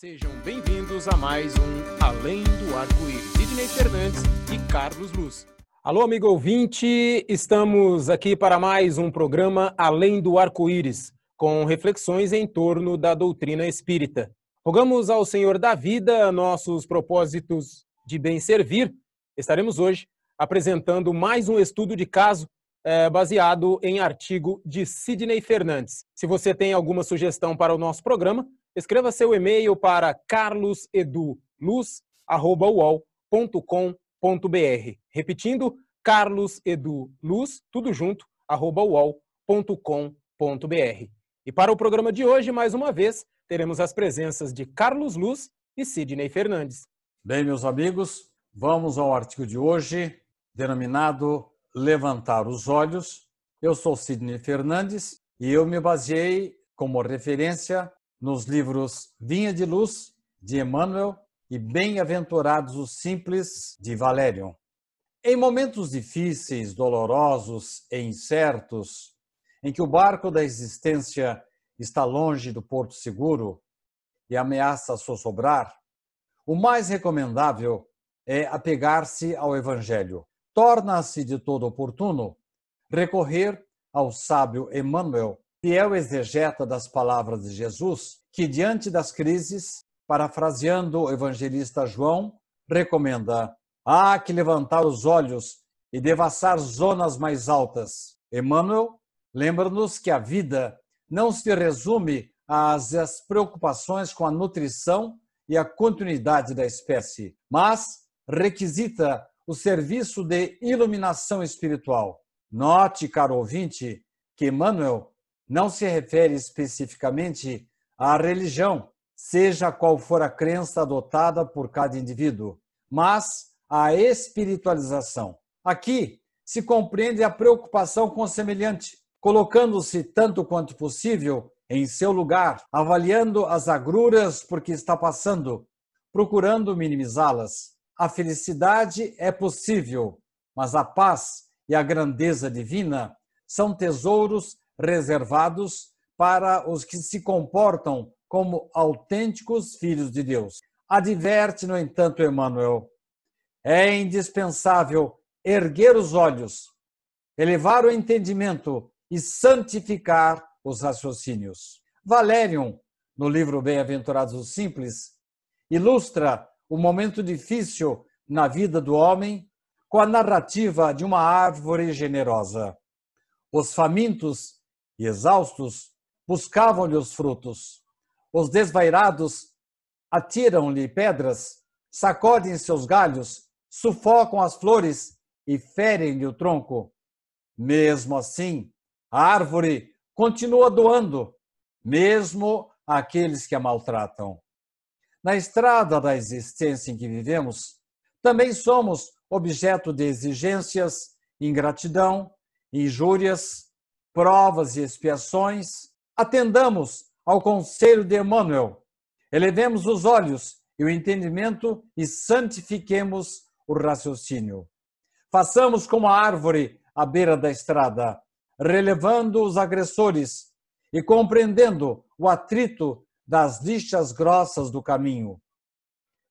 Sejam bem-vindos a mais um Além do Arco-Íris. Sidney Fernandes e Carlos Luz. Alô, amigo ouvinte, estamos aqui para mais um programa Além do Arco-Íris, com reflexões em torno da doutrina espírita. Rogamos ao Senhor da vida nossos propósitos de bem servir. Estaremos hoje apresentando mais um estudo de caso é, baseado em artigo de Sidney Fernandes. Se você tem alguma sugestão para o nosso programa, escreva seu e-mail para carloseduluz.uol.com.br. Repetindo, carloseduluz, tudo junto, arroba uol.com.br. E para o programa de hoje, mais uma vez, teremos as presenças de Carlos Luz e Sidney Fernandes. Bem, meus amigos, vamos ao artigo de hoje, denominado Levantar os Olhos. Eu sou Sidney Fernandes e eu me baseei como referência nos livros Vinha de Luz, de Emmanuel, e Bem-aventurados os Simples, de Valérion. Em momentos difíceis, dolorosos e incertos, em que o barco da existência está longe do porto seguro e ameaça sossobrar, o mais recomendável é apegar-se ao Evangelho. Torna-se de todo oportuno recorrer ao sábio Emmanuel fiel exegeta das palavras de Jesus, que diante das crises, parafraseando o evangelista João, recomenda: há que levantar os olhos e devassar zonas mais altas. Emmanuel lembra-nos que a vida não se resume às preocupações com a nutrição e a continuidade da espécie, mas requisita o serviço de iluminação espiritual. Note, caro ouvinte, que Emmanuel não se refere especificamente à religião, seja qual for a crença adotada por cada indivíduo, mas à espiritualização. Aqui se compreende a preocupação com o semelhante, colocando-se tanto quanto possível em seu lugar, avaliando as agruras por que está passando, procurando minimizá-las. A felicidade é possível, mas a paz e a grandeza divina são tesouros reservados para os que se comportam como autênticos filhos de Deus. Adverte, no entanto, Emmanuel, é indispensável erguer os olhos, elevar o entendimento e santificar os raciocínios. Valérium, no livro Bem-aventurados os Simples, ilustra o momento difícil na vida do homem com a narrativa de uma árvore generosa. Os famintos e exaustos buscavam-lhe os frutos. Os desvairados atiram-lhe pedras, sacodem seus galhos, sufocam as flores e ferem-lhe o tronco. Mesmo assim, a árvore continua doando, mesmo àqueles que a maltratam. Na estrada da existência em que vivemos, também somos objeto de exigências, ingratidão, injúrias, provas e expiações, atendamos ao conselho de Emmanuel, elevemos os olhos e o entendimento e santifiquemos o raciocínio. Façamos como a árvore à beira da estrada, relevando os agressores e compreendendo o atrito das lixas grossas do caminho.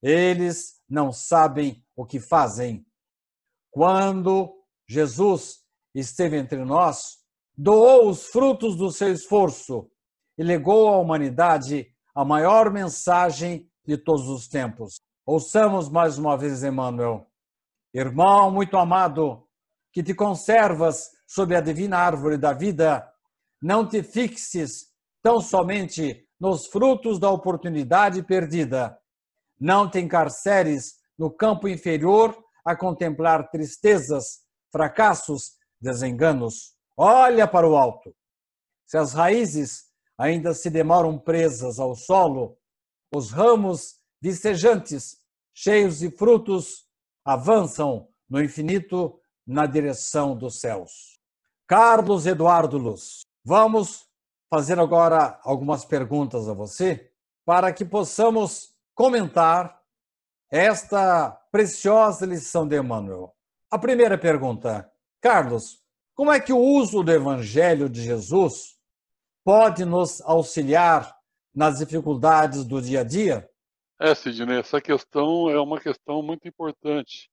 Eles não sabem o que fazem. Quando Jesus esteve entre nós, doou os frutos do seu esforço e legou à humanidade a maior mensagem de todos os tempos. Ouçamos mais uma vez Emmanuel. Irmão muito amado, que te conservas sob a divina árvore da vida, não te fixes tão somente nos frutos da oportunidade perdida. Não te encarceres no campo inferior a contemplar tristezas, fracassos, desenganos Olha para o alto. Se as raízes ainda se demoram presas ao solo, os ramos vicejantes, cheios de frutos, avançam no infinito na direção dos céus. Carlos Eduardo Luz, vamos fazer agora algumas perguntas a você para que possamos comentar esta preciosa lição de Emmanuel. A primeira pergunta, Carlos, como é que o uso do Evangelho de Jesus pode nos auxiliar nas dificuldades do dia a dia? É, Sidney, essa questão é uma questão muito importante,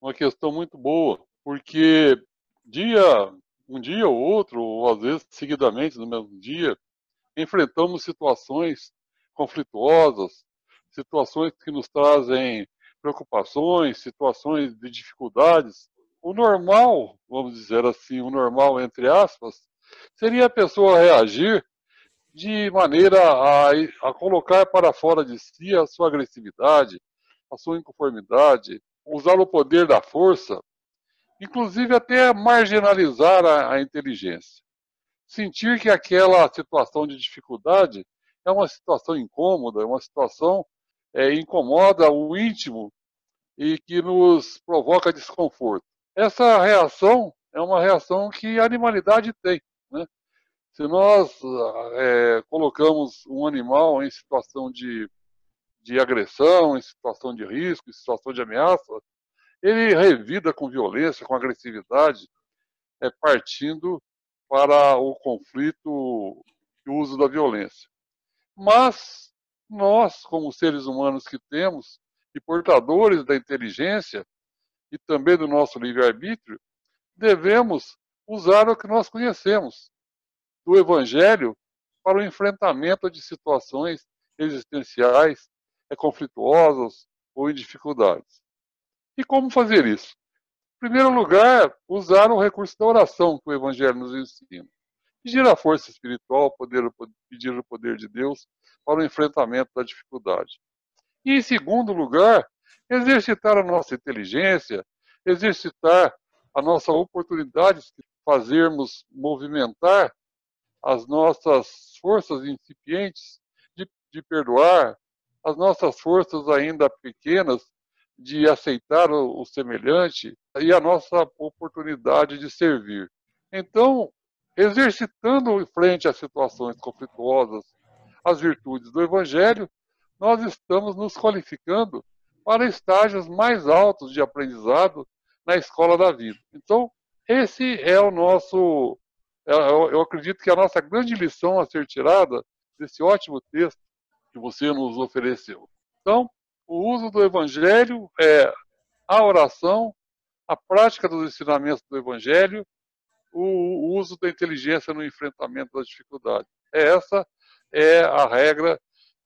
uma questão muito boa, porque dia, um dia ou outro, ou às vezes seguidamente no mesmo dia, enfrentamos situações conflituosas, situações que nos trazem preocupações, situações de dificuldades. O normal, vamos dizer assim, o normal entre aspas, seria a pessoa reagir de maneira a, a colocar para fora de si a sua agressividade, a sua inconformidade, usar o poder da força, inclusive até marginalizar a, a inteligência. Sentir que aquela situação de dificuldade é uma situação incômoda, é uma situação é, incomoda o íntimo e que nos provoca desconforto. Essa reação é uma reação que a animalidade tem. Né? Se nós é, colocamos um animal em situação de, de agressão, em situação de risco, em situação de ameaça, ele revida com violência, com agressividade, é, partindo para o conflito e o uso da violência. Mas nós, como seres humanos que temos, e portadores da inteligência e também do nosso livre-arbítrio, devemos usar o que nós conhecemos, do Evangelho para o enfrentamento de situações existenciais, é, conflituosas ou em dificuldades. E como fazer isso? Em primeiro lugar, usar o recurso da oração que o Evangelho nos ensina. Pedir a força espiritual, poder, pedir o poder de Deus para o enfrentamento da dificuldade. E, em segundo lugar, exercitar a nossa inteligência, exercitar a nossa oportunidade de fazermos movimentar as nossas forças incipientes de, de perdoar, as nossas forças ainda pequenas de aceitar o, o semelhante e a nossa oportunidade de servir. Então, exercitando frente às situações conflituosas as virtudes do Evangelho, nós estamos nos qualificando para estágios mais altos de aprendizado na escola da vida. Então, esse é o nosso eu acredito que a nossa grande lição a ser tirada desse ótimo texto que você nos ofereceu. Então, o uso do Evangelho é a oração, a prática dos ensinamentos do Evangelho, o uso da inteligência no enfrentamento das dificuldades. Essa é a regra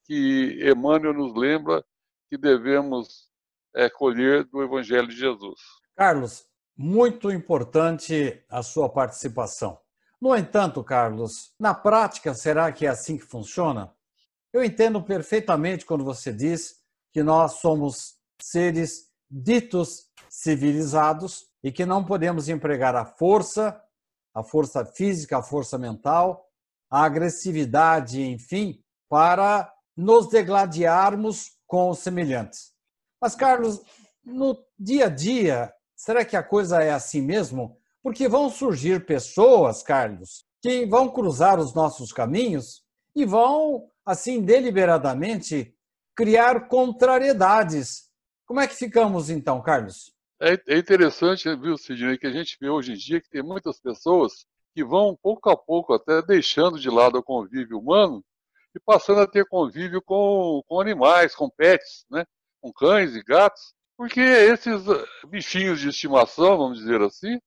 que Emmanuel nos lembra que devemos é, colher do Evangelho de Jesus. Carlos, muito importante a sua participação. No entanto, Carlos, na prática, será que é assim que funciona? Eu entendo perfeitamente quando você diz que nós somos seres ditos civilizados e que não podemos empregar a força, a força física, a força mental, a agressividade, enfim, para nos degladiarmos com os semelhantes. Mas, Carlos, no dia a dia, será que a coisa é assim mesmo? Porque vão surgir pessoas, Carlos, que vão cruzar os nossos caminhos e vão, assim, deliberadamente criar contrariedades. Como é que ficamos então, Carlos? É, é interessante, viu, Sidney, que a gente vê hoje em dia que tem muitas pessoas que vão pouco a pouco até deixando de lado o convívio humano e passando a ter convívio com, com animais, com pets, né? com cães e gatos, porque esses bichinhos de estimação, vamos dizer assim,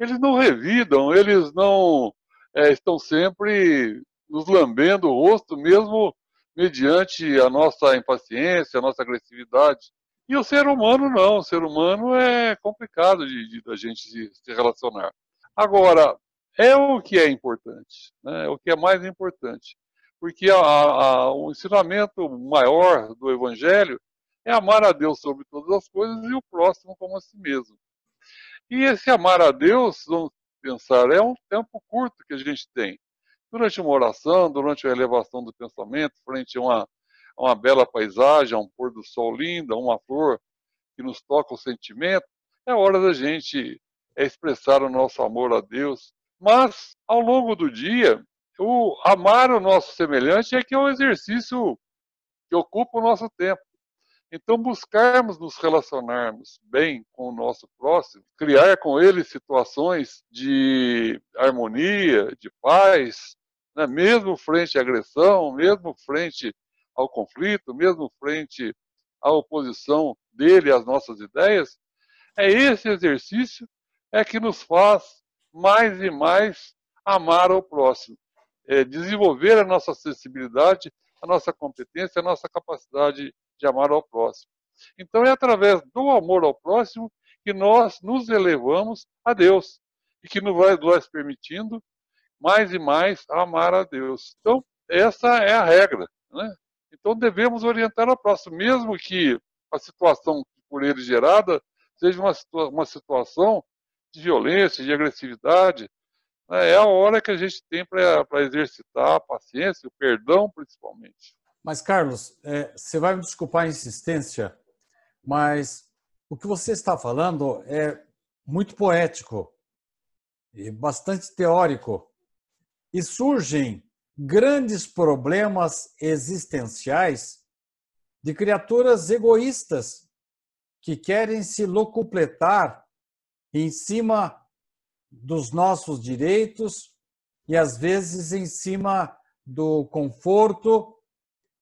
eles não revidam, eles não é, estão sempre nos lambendo o rosto, mesmo mediante a nossa impaciência, a nossa agressividade. E o ser humano não, o ser humano é complicado de, de da gente se, se, relacionar. Agora, é o que é importante, né? é o que é mais importante, porque a, a, o ensinamento maior do Evangelho é amar a Deus sobre todas as coisas e o próximo como a si mesmo. E esse amar a Deus, vamos pensar, é um tempo curto que a gente tem. Durante uma oração, durante a elevação do pensamento, frente a uma, a uma bela paisagem, a um pôr do sol lindo, a uma flor que nos toca o sentimento, é hora da gente expressar o nosso amor a Deus. Mas, ao longo do dia, o amar o nosso semelhante é que é um exercício que ocupa o nosso tempo. Então, buscarmos nos relacionarmos bem com o nosso próximo, criar com ele situações de harmonia, de paz, né? mesmo frente à agressão, mesmo frente ao conflito, mesmo frente à oposição dele às nossas ideias, é esse exercício é que nos faz mais e mais amar ao próximo, é desenvolver a nossa sensibilidade, a nossa competência, a nossa capacidade de amar ao próximo. Então é através do amor ao próximo que nós nos elevamos a Deus e que nos vai nos permitindo mais e mais amar a Deus. Então essa é a regra, né? Então devemos orientar ao próximo, mesmo que a situação por ele gerada seja uma, uma situação de violência, de agressividade? É a hora que a gente tem para exercitar a paciência, o perdão principalmente. Mas, Carlos, é, você vai me desculpar a insistência, mas o que você está falando é muito poético e bastante teórico. E surgem grandes problemas existenciais de criaturas egoístas que querem se locupletar em cima dos nossos direitos e às vezes em cima do conforto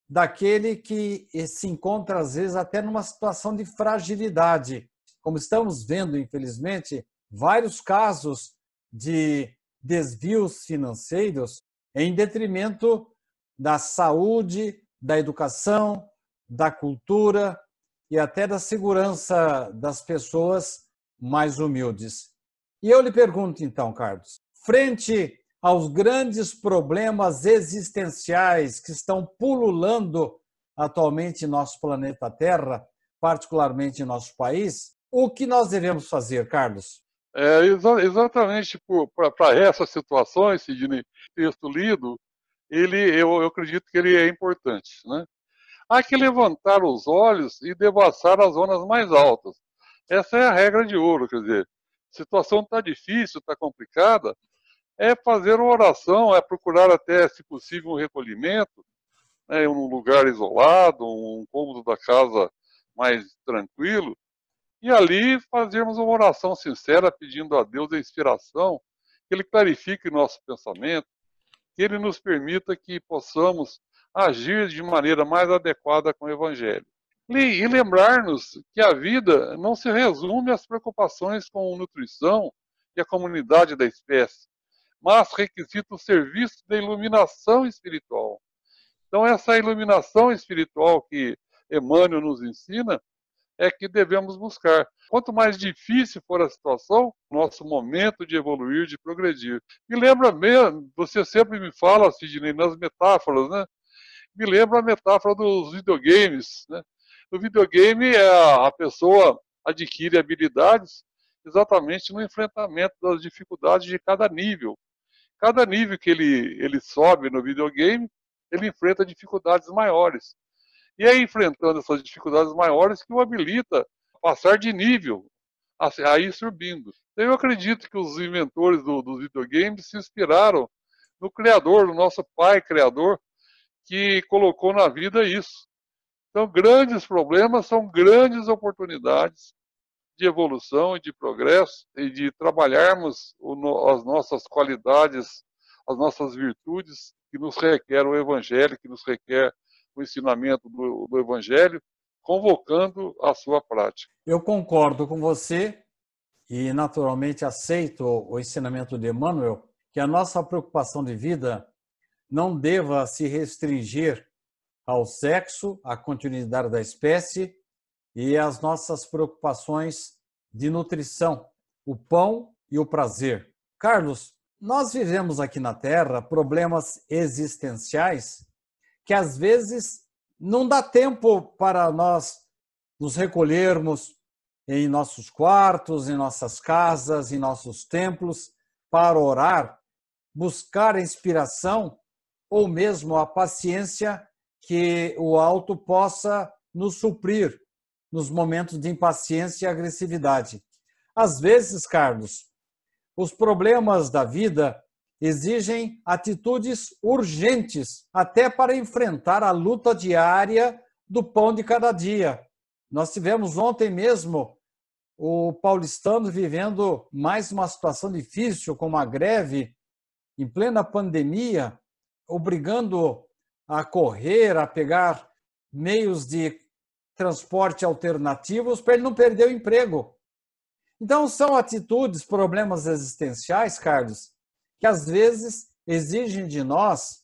daquele que se encontra às vezes até numa situação de fragilidade. Como estamos vendo, infelizmente, vários casos de desvios financeiros em detrimento da saúde, da educação, da cultura e até da segurança das pessoas mais humildes. E eu lhe pergunto então, Carlos, frente aos grandes problemas existenciais que estão pululando atualmente em nosso planeta Terra, particularmente em nosso país, o que nós devemos fazer, Carlos? É, exa exatamente para essas situações, Sidney, texto lido, ele, eu, eu, acredito que ele é importante. Né? Há que levantar os olhos e devassar as zonas mais altas. Essa é a regra de ouro, quer dizer, situação está difícil, está complicada, é fazer uma oração, é procurar até, se possível, um recolhimento, né, um lugar isolado, um cômodo da casa mais tranquilo, e ali fazermos uma oração sincera pedindo a Deus a inspiração, que Ele clarifique nosso pensamento, que Ele nos permita que possamos agir de maneira mais adequada com o Evangelho. E lembrar-nos que a vida não se resume às preocupações com nutrição e a comunidade da espécie, mas requisita o serviço da iluminação espiritual. Então, essa iluminação espiritual que Emmanuel nos ensina é que devemos buscar. Quanto mais difícil for a situação, nosso momento de evoluir, de progredir. Me lembra mesmo, você sempre me fala, Sidney, nas metáforas, né? Me lembra a metáfora dos videogames, né? No videogame, é a pessoa adquire habilidades exatamente no enfrentamento das dificuldades de cada nível. Cada nível que ele, ele sobe no videogame, ele enfrenta dificuldades maiores. E é enfrentando essas dificuldades maiores que o habilita a passar de nível, a, ir subindo. Então, eu acredito que os inventores do, dos videogames se inspiraram no Criador, no nosso Pai Criador, que colocou na vida isso. Então, grandes problemas são grandes oportunidades de evolução e de progresso e de trabalharmos as nossas qualidades, as nossas virtudes que nos requer o Evangelho, que nos requer o ensinamento do, do Evangelho, convocando a sua prática. Eu concordo com você e, naturalmente, aceito o ensinamento de Emmanuel que a nossa preocupação de vida não deva se restringir ao sexo, à continuidade da espécie e às nossas preocupações de nutrição, o pão e o prazer. Carlos, nós vivemos aqui na Terra problemas existenciais que às vezes não dá tempo para nós nos recolhermos em nossos quartos, em nossas casas, em nossos templos, para orar, buscar inspiração ou mesmo a paciência que o alto possa nos suprir nos momentos de impaciência e agressividade. Às vezes, Carlos, os problemas da vida exigem atitudes urgentes, até para enfrentar a luta diária do pão de cada dia. Nós tivemos ontem mesmo o paulistano vivendo mais uma situação difícil, como a greve, em plena pandemia, obrigando a correr, a pegar meios de transporte alternativos para ele não perder o emprego. Então, são atitudes, problemas existenciais, Carlos, que às vezes exigem de nós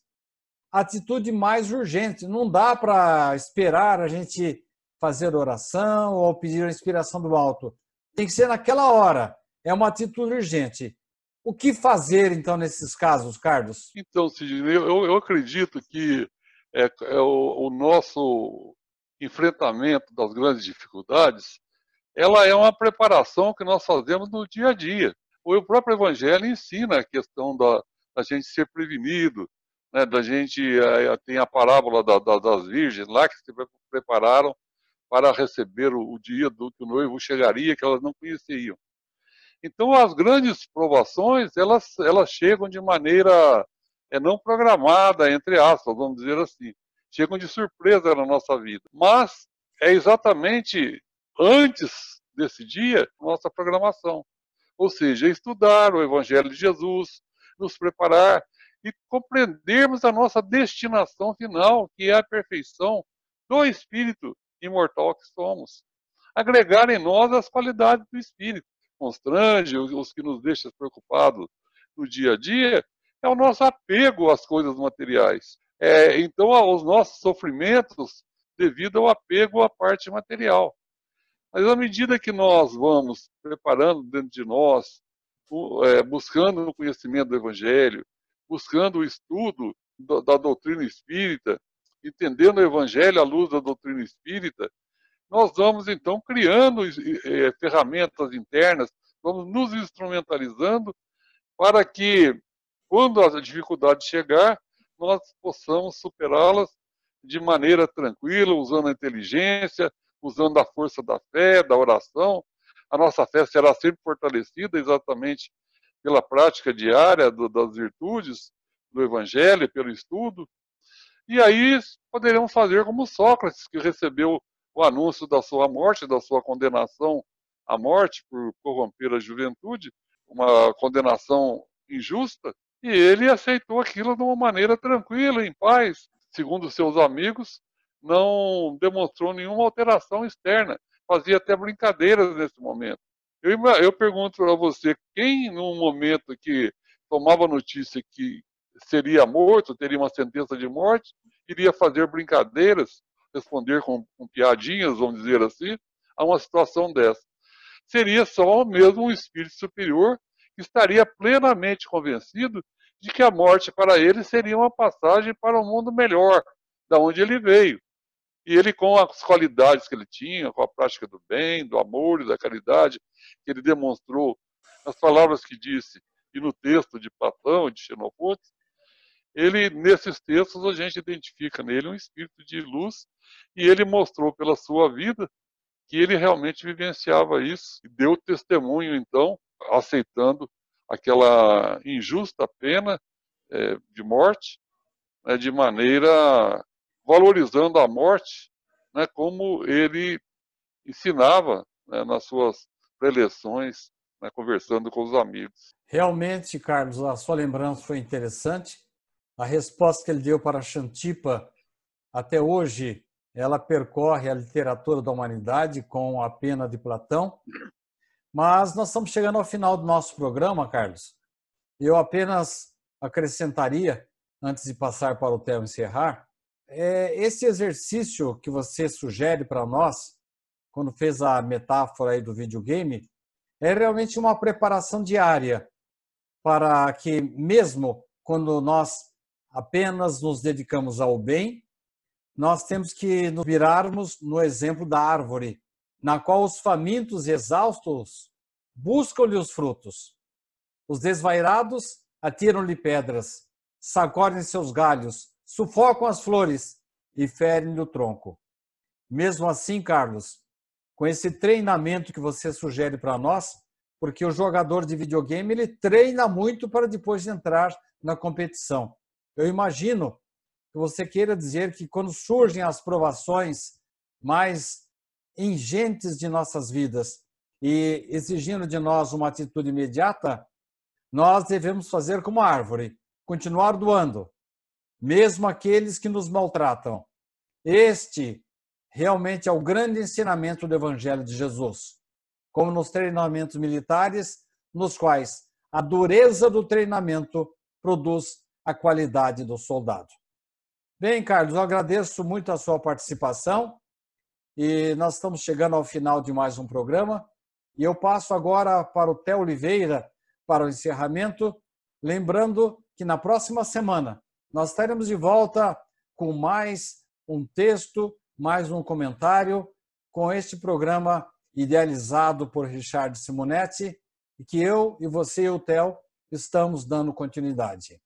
atitude mais urgente. Não dá para esperar a gente fazer oração ou pedir a inspiração do alto. Tem que ser naquela hora. É uma atitude urgente. O que fazer, então, nesses casos, Carlos? Então, Sidney, eu, eu acredito que é, é o, o nosso enfrentamento das grandes dificuldades, ela é uma preparação que nós fazemos no dia a dia. O próprio Evangelho ensina a questão da, da gente ser prevenido, né, da gente é, tem a parábola da, da, das virgens lá que se prepararam para receber o, o dia do que o noivo chegaria, que elas não conheciam. Então, as grandes provações, elas, elas chegam de maneira é, não programada, entre aspas, vamos dizer assim chegam de surpresa na nossa vida. Mas é exatamente antes desse dia nossa programação. Ou seja, estudar o Evangelho de Jesus, nos preparar e compreendermos a nossa destinação final, que é a perfeição do Espírito imortal que somos. Agregar em nós as qualidades do Espírito. Constrange os que nos deixam preocupados no dia a dia é o nosso apego às coisas materiais. É, então, os nossos sofrimentos devido ao apego à parte material. Mas à medida que nós vamos preparando dentro de nós, é, buscando o conhecimento do Evangelho, buscando o estudo da doutrina espírita, entendendo o Evangelho à luz da doutrina espírita, nós vamos então criando é, ferramentas internas, vamos nos instrumentalizando para que, quando a dificuldade chegar, nós possamos superá-las de maneira tranquila, usando a inteligência, usando a força da fé, da oração. A nossa fé será sempre fortalecida exatamente pela prática diária do, das virtudes do Evangelho, pelo estudo. E aí poderemos fazer como Sócrates, que recebeu o anúncio da sua morte, da sua condenação à morte por corromper a juventude, uma condenação injusta, e ele aceitou aquilo de uma maneira tranquila, em paz. Segundo seus amigos, não demonstrou nenhuma alteração externa. Fazia até brincadeiras nesse momento. Eu, eu pergunto a você, quem num momento que tomava notícia que seria morto, teria uma sentença de morte, iria fazer brincadeiras, responder com, com piadinhas, vamos dizer assim, a uma situação dessa? Seria só mesmo um espírito superior que estaria plenamente convencido de que a morte para ele seria uma passagem para um mundo melhor, da onde ele veio. E ele, com as qualidades que ele tinha, com a prática do bem, do amor e da caridade, que ele demonstrou nas palavras que disse e no texto de Platão, de Xenofonte, ele, nesses textos, a gente identifica nele um espírito de luz e ele mostrou pela sua vida que ele realmente vivenciava isso e deu testemunho, então, aceitando aquela injusta pena é, de morte, né, de maneira valorizando a morte, né, como ele ensinava né, nas suas preleções, né, conversando com os amigos. Realmente, Carlos, a sua lembrança foi interessante. A resposta que ele deu para Xantipa, até hoje, ela percorre a literatura da humanidade com a pena de Platão. Mas nós estamos chegando ao final do nosso programa, Carlos. Eu apenas acrescentaria, antes de passar para o Theo encerrar, é, esse exercício que você sugere para nós, quando fez a metáfora aí do videogame, é realmente uma preparação diária para que, mesmo quando nós apenas nos dedicamos ao bem, nós temos que nos virarmos no exemplo da árvore na qual os famintos e exaustos buscam-lhe os frutos. Os desvairados atiram-lhe pedras, sacodem seus galhos, sufocam as flores e ferem-lhe o tronco. Mesmo assim, Carlos, com esse treinamento que você sugere para nós, porque o jogador de videogame ele treina muito para depois entrar na competição. Eu imagino que você queira dizer que quando surgem as provações mais ingentes de nossas vidas e exigindo de nós uma atitude imediata, nós devemos fazer como a árvore, continuar doando, mesmo aqueles que nos maltratam. Este realmente é o grande ensinamento do Evangelho de Jesus. Como nos treinamentos militares, nos quais a dureza do treinamento produz a qualidade do soldado. Bem, Carlos, eu agradeço muito a sua participação e nós estamos chegando ao final de mais um programa. E eu passo agora para o Theo Oliveira para o encerramento, lembrando que na próxima semana nós estaremos de volta com mais um texto, mais um comentário com este programa idealizado por Richard Simonetti e que eu e você e o Theo estamos dando continuidade.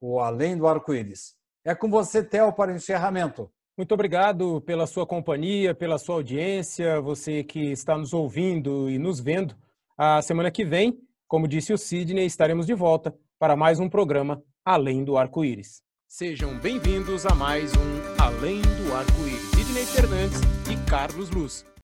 O Além do Arco-Íris. É com você, Theo, para o encerramento. Muito obrigado pela sua companhia, pela sua audiência, você que está nos ouvindo e nos vendo. A semana que vem, como disse o Sidney, estaremos de volta para mais um programa Além do Arco-Íris. Sejam bem-vindos a mais um Além do Arco-Íris. Sidney Fernandes e Carlos Luz.